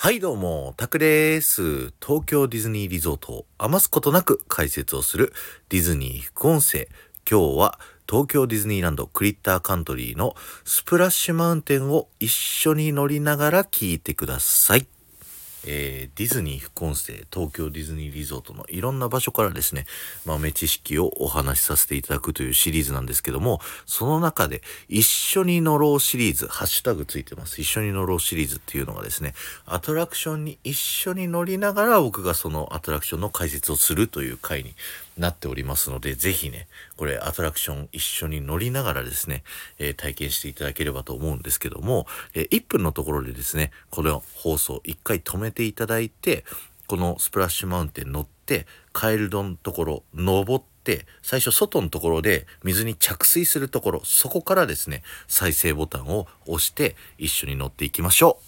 はいどうも、タクです。東京ディズニーリゾートを余すことなく解説をするディズニー副音声。今日は東京ディズニーランドクリッターカントリーのスプラッシュマウンテンを一緒に乗りながら聞いてください。えー、ディズニー副音声東京ディズニーリゾートのいろんな場所からですね豆知識をお話しさせていただくというシリーズなんですけどもその中で一緒に乗ろうシリーズハッシュタグついてます。一緒に乗ろうシリーズっていうのがですねアトラクションに一緒に乗りながら僕がそのアトラクションの解説をするという回になっておりますので、ぜひね、これアトラクション一緒に乗りながらですね、えー、体験していただければと思うんですけども、えー、1分のところでですね、この放送1回止めていただいて、このスプラッシュマウンテン乗って、カエルドのところ登って、最初外のところで水に着水するところ、そこからですね、再生ボタンを押して一緒に乗っていきましょう。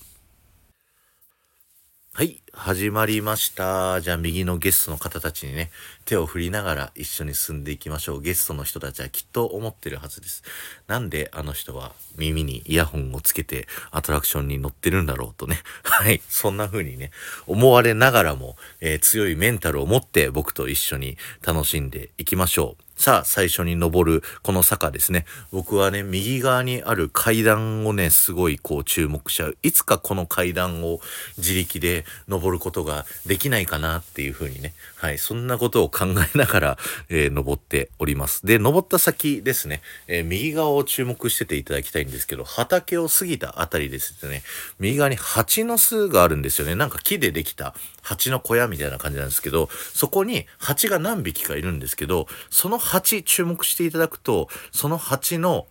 はい、始まりました。じゃあ右のゲストの方たちにね、手を振りながら一緒に進んでいきましょう。ゲストの人たちはきっと思ってるはずです。なんであの人は耳にイヤホンをつけてアトラクションに乗ってるんだろうとね。はい、そんな風にね、思われながらも、えー、強いメンタルを持って僕と一緒に楽しんでいきましょう。さあ、最初に登るこの坂ですね。僕はね、右側にある階段をね、すごいこう注目しちゃう。いつかこの階段を自力で登ることができないかなっていうふうにね。はい、そんなことを考えながら、えー、登っております。で、登った先ですね、えー、右側を注目してていただきたいんですけど、畑を過ぎたあたりですね、右側に蜂の巣があるんですよね。なんか木でできた蜂の小屋みたいな感じなんですけど、そこに蜂が何匹かいるんですけど、その蜂注目していただくと、その蜂の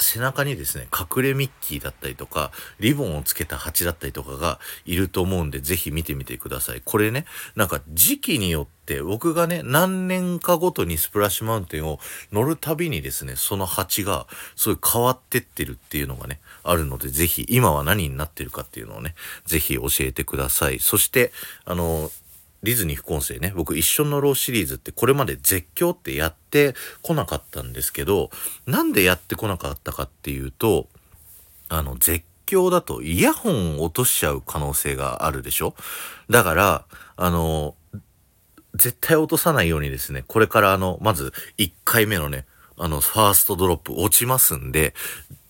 背中にですね、隠れミッキーだったりとか、リボンをつけた蜂だったりとかがいると思うんで、ぜひ見てみてください。これね、なんか時期によって、僕がね、何年かごとにスプラッシュマウンテンを乗るたびにですね、その蜂がすごい変わってってるっていうのがね、あるので、ぜひ、今は何になってるかっていうのをね、ぜひ教えてください。そして、あの、ディズニー副音声ね、僕一緒のローシリーズってこれまで絶叫ってやってこなかったんですけど、なんでやってこなかったかっていうと、あの、絶叫だとイヤホンを落としちゃう可能性があるでしょ？だから、あの、絶対落とさないようにですね、これからあの、まず1回目のね、あの、ファーストドロップ落ちますんで、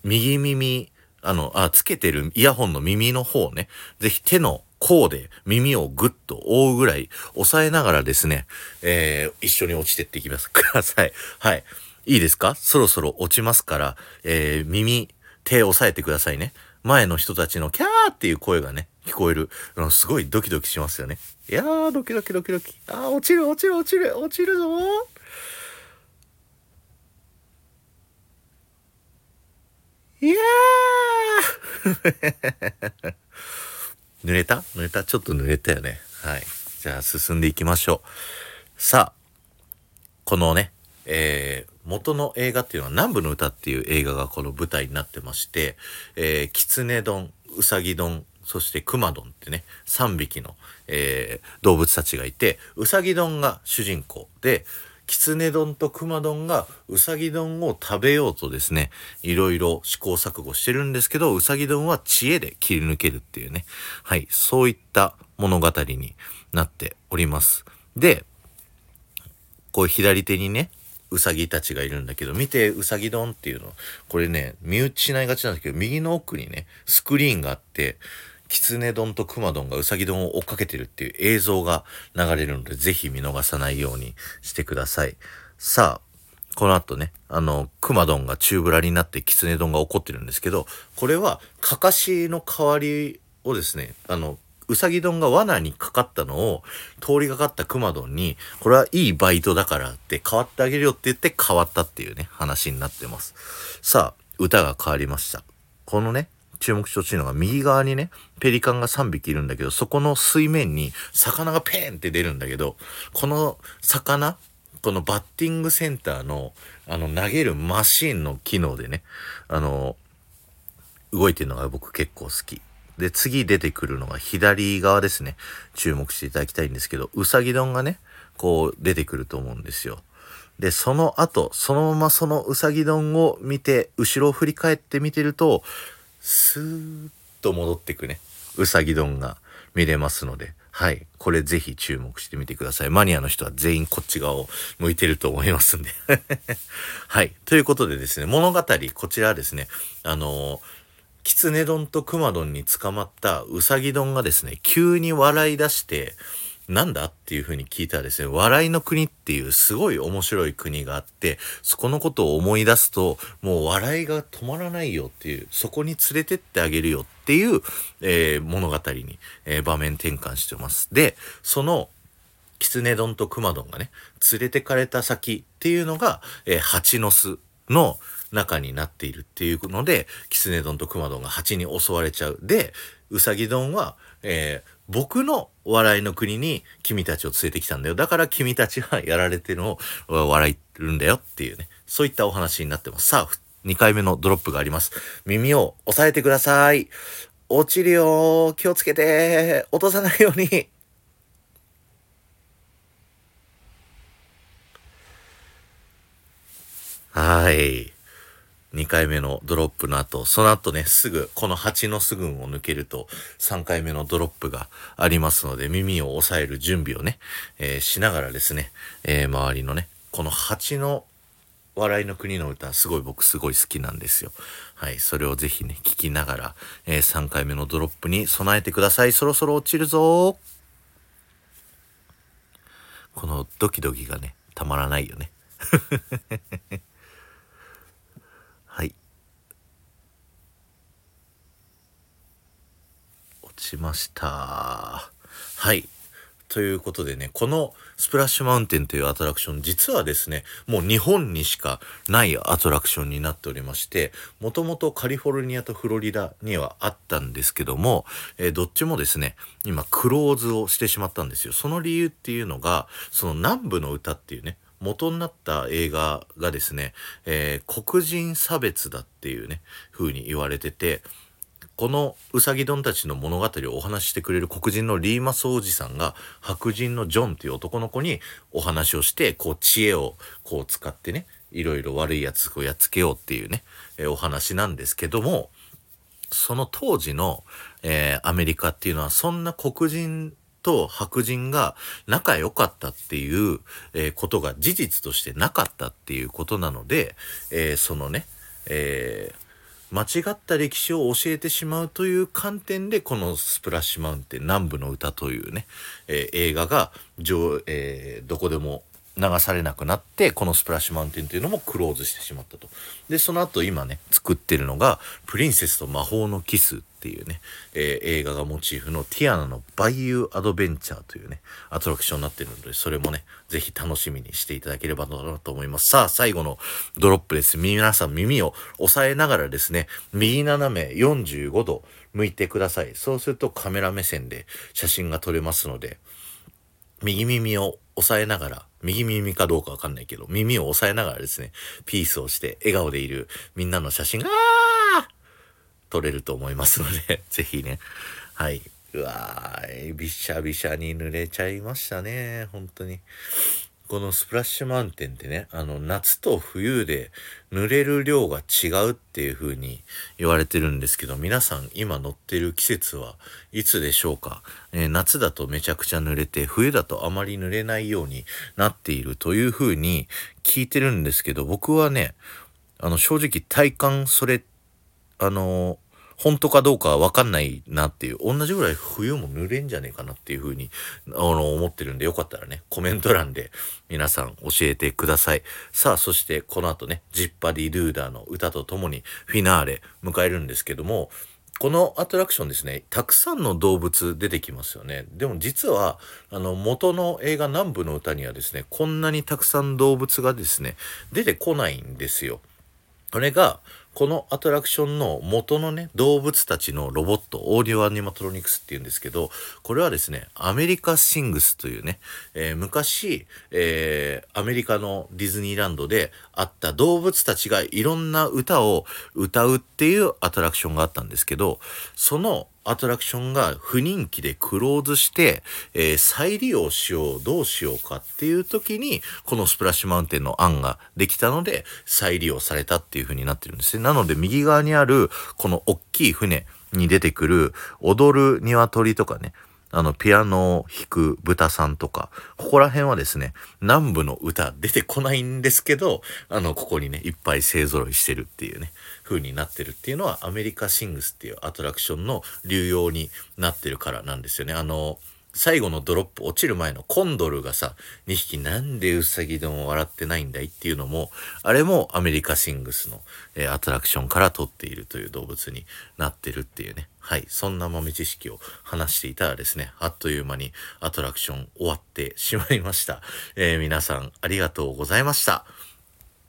右耳、あの、あ、つけてるイヤホンの耳の方ね、ぜひ手のこうで耳をぐっと覆うぐらい押さえながらですね、えー、一緒に落ちてっていきますください。はい。いいですか？そろそろ落ちますから、えー、耳、手押さえてくださいね。前の人たちのキャーっていう声がね、聞こえる。すごいドキドキしますよね。いやー、ドキドキドキドキ。あー、落ちる落ちる落ちる落ちるぞーいやー 濡れた？濡れた？ちょっと濡れたよね。はい。じゃあ進んでいきましょう。さあ、このね、えー、元の映画っていうのは南部の歌っていう映画がこの舞台になってまして、えー、キツネ丼、ウサギ丼、そしてクマドンってね、3匹の、えー、動物たちがいて、ウサギ丼が主人公で、キツネ丼とクマ丼がウサギ丼を食べようとですね、いろいろ試行錯誤してるんですけど、ウサギ丼は知恵で切り抜けるっていうね、はい、そういった物語になっております。で、こう左手にね、うさぎたちがいるんだけど、見て、うさぎ丼っていうの。これね、見打ちしないがちなんですけど、右の奥にね、スクリーンがあって、キツネ丼とクマ丼がウサギ丼を追っかけてるっていう映像が流れるので、ぜひ見逃さないようにしてください。さあ、この後ね、あの、クマ丼が宙ぶらになってキツネ丼が怒ってるんですけど、これは、かかしの代わりをですね、あの、うさぎ丼が罠にかかったのを通りがかったクマ丼に、これはいいバイトだからって変わってあげるよって言って変わったっていうね、話になってます。さあ、歌が変わりました。このね、注目してほしいのが右側にね、ペリカンが3匹いるんだけど、そこの水面に魚がペーンって出るんだけど、この魚、このバッティングセンターの、あの、投げるマシンの機能でね、あの、動いてるのが僕結構好き。で、次出てくるのが左側ですね。注目していただきたいんですけど、うさぎ丼がね、こう出てくると思うんですよ。で、その後、そのままそのうさぎ丼を見て、後ろを振り返って見てると、スーッと戻ってくね。うさぎ丼が見れますので、はい。これぜひ注目してみてください。マニアの人は全員こっち側を向いてると思いますんで。はい。ということでですね、物語、こちらですね、あのー、キツネ丼とクマ丼に捕まったウサギ丼がですね、急に笑い出して、なんだっていうふうに聞いたらですね、笑いの国っていうすごい面白い国があって、そこのことを思い出すと、もう笑いが止まらないよっていう、そこに連れてってあげるよっていう、えー、物語に、えー、場面転換してます。で、その、キツネ丼とクマ丼がね、連れてかれた先っていうのが、えー、蜂の巣の中になっているっていうので、キツネ丼とクマ丼が蜂に襲われちゃう。で、ウサギ丼は、えー、僕の笑いの国に君たちを連れてきたんだよ。だから君たちはやられてるのを笑ってるんだよっていうね。そういったお話になってます。さあ、2回目のドロップがあります。耳を押さえてください。落ちるよ気をつけて落とさないようにはい。2回目のドロップの後、その後ね、すぐ、この蜂の巣群を抜けると、3回目のドロップがありますので、耳を押さえる準備をね、えー、しながらですね、えー、周りのね、この蜂の笑いの国の歌、すごい僕すごい好きなんですよ。はい、それをぜひね、聞きながら、えー、3回目のドロップに備えてください。そろそろ落ちるぞこのドキドキがね、たまらないよね。しました。はい。ということでね、このスプラッシュマウンテンというアトラクション、実はですね、もう日本にしかないアトラクションになっておりまして、もともとカリフォルニアとフロリダにはあったんですけども、えー、どっちもですね、今クローズをしてしまったんですよ。その理由っていうのが、その南部の歌っていうね、元になった映画がですね、えー、黒人差別だっていうね、風に言われてて、このうさぎ丼たちの物語をお話ししてくれる黒人のリーマス王子さんが白人のジョンという男の子にお話をしてこう知恵をこう使ってねいろいろ悪いやつをやっつけようっていうね、えー、お話なんですけどもその当時の、えー、アメリカっていうのはそんな黒人と白人が仲良かったっていう、えー、ことが事実としてなかったっていうことなので、え、そのね、えー間違った歴史を教えてしまうという観点でこのスプラッシュマウンテン南部の歌というね、えー、映画が、えー、どこでも流されなくなってこのスプラッシュマウンテンというのもクローズしてしまったと。でその後今ね作ってるのが「プリンセスと魔法のキス」っていうね、えー、映画がモチーフのティアナのバイユーアドベンチャーというね、アトラクションになってるので、それもね、ぜひ楽しみにしていただければなと思います。さあ、最後のドロップです。皆さん耳を押さえながらですね、右斜め45度向いてください。そうするとカメラ目線で写真が撮れますので、右耳を押さえながら、右耳かどうかわかんないけど、耳を押さえながらですね、ピースをして笑顔でいるみんなの写真が、撮れると思いますので ぜひね、はい。うわー、びしゃびしゃに濡れちゃいましたね、本当に。このスプラッシュマウンテンってね、あの、夏と冬で濡れる量が違うっていう風に言われてるんですけど、皆さん今乗ってる季節はいつでしょうか、えー、夏だとめちゃくちゃ濡れて、冬だとあまり濡れないようになっているという風に聞いてるんですけど、僕はね、あの、正直体感それあの本当かどうかわかんないなっていう、同じぐらい冬も濡れんじゃねえかなっていうふうに、あの、思ってるんで、よかったらね、コメント欄で皆さん教えてください。さあ、そしてこの後ね、ジッパディ・ルーダーの歌とともにフィナーレ迎えるんですけども、このアトラクションですね、たくさんの動物出てきますよね。でも実は、あの、元の映画南部の歌にはですね、こんなにたくさん動物がですね、出てこないんですよ。これが、このアトラクションの元のね、動物たちのロボット、オーディオアニマトロニクスっていうんですけど、これはですね、アメリカシングスというね、えー、昔、えー、アメリカのディズニーランドであった動物たちがいろんな歌を歌うっていうアトラクションがあったんですけど、そのアトラクションが不人気でクローズして、えー、再利用しよう、どうしようかっていう時に、このスプラッシュマウンテンの案ができたので、再利用されたっていう風になってるんですね。なので、右側にある、この大きい船、に出てくる踊る鶏とかね、あの、ピアノを弾く豚さんとか、ここら辺はですね、南部の歌出てこないんですけど、あの、ここにね、いっぱい勢揃いしてるっていうね、風になってるっていうのは、アメリカシングスっていうアトラクションの流用になってるからなんですよね。あの、最後のドロップ落ちる前のコンドルがさ、2匹なんでウサギでも笑ってないんだいっていうのも、あれもアメリカシングスの、えー、アトラクションから撮っているという動物になってるっていうね。はい。そんな豆知識を話していたらですね、あっという間にアトラクション終わってしまいました。えー、皆さんありがとうございました。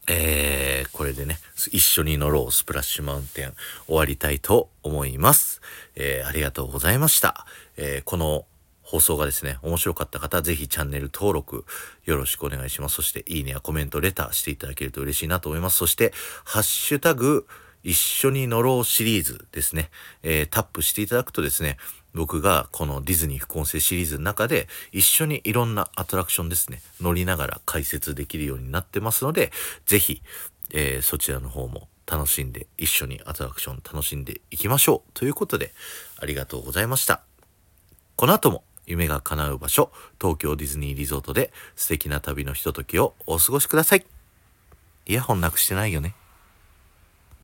えー、これでね、一緒に乗ろうスプラッシュマウンテン終わりたいと思います。えー、ありがとうございました。え、この放送がですね、面白かった方、ぜひチャンネル登録よろしくお願いします。そして、いいねやコメント、レターしていただけると嬉しいなと思います。そして、ハッシュタグ、一緒に乗ろうシリーズですね、えー、タップしていただくとですね、僕がこのディズニー副音声シリーズの中で一緒にいろんなアトラクションですね、乗りながら解説できるようになってますので、ぜひ、えー、そちらの方も楽しんで、一緒にアトラクション楽しんでいきましょう。ということで、ありがとうございました。この後も夢が叶う場所、東京ディズニーリゾートで素敵な旅のひとときをお過ごしください。イヤホンなくしてないよね。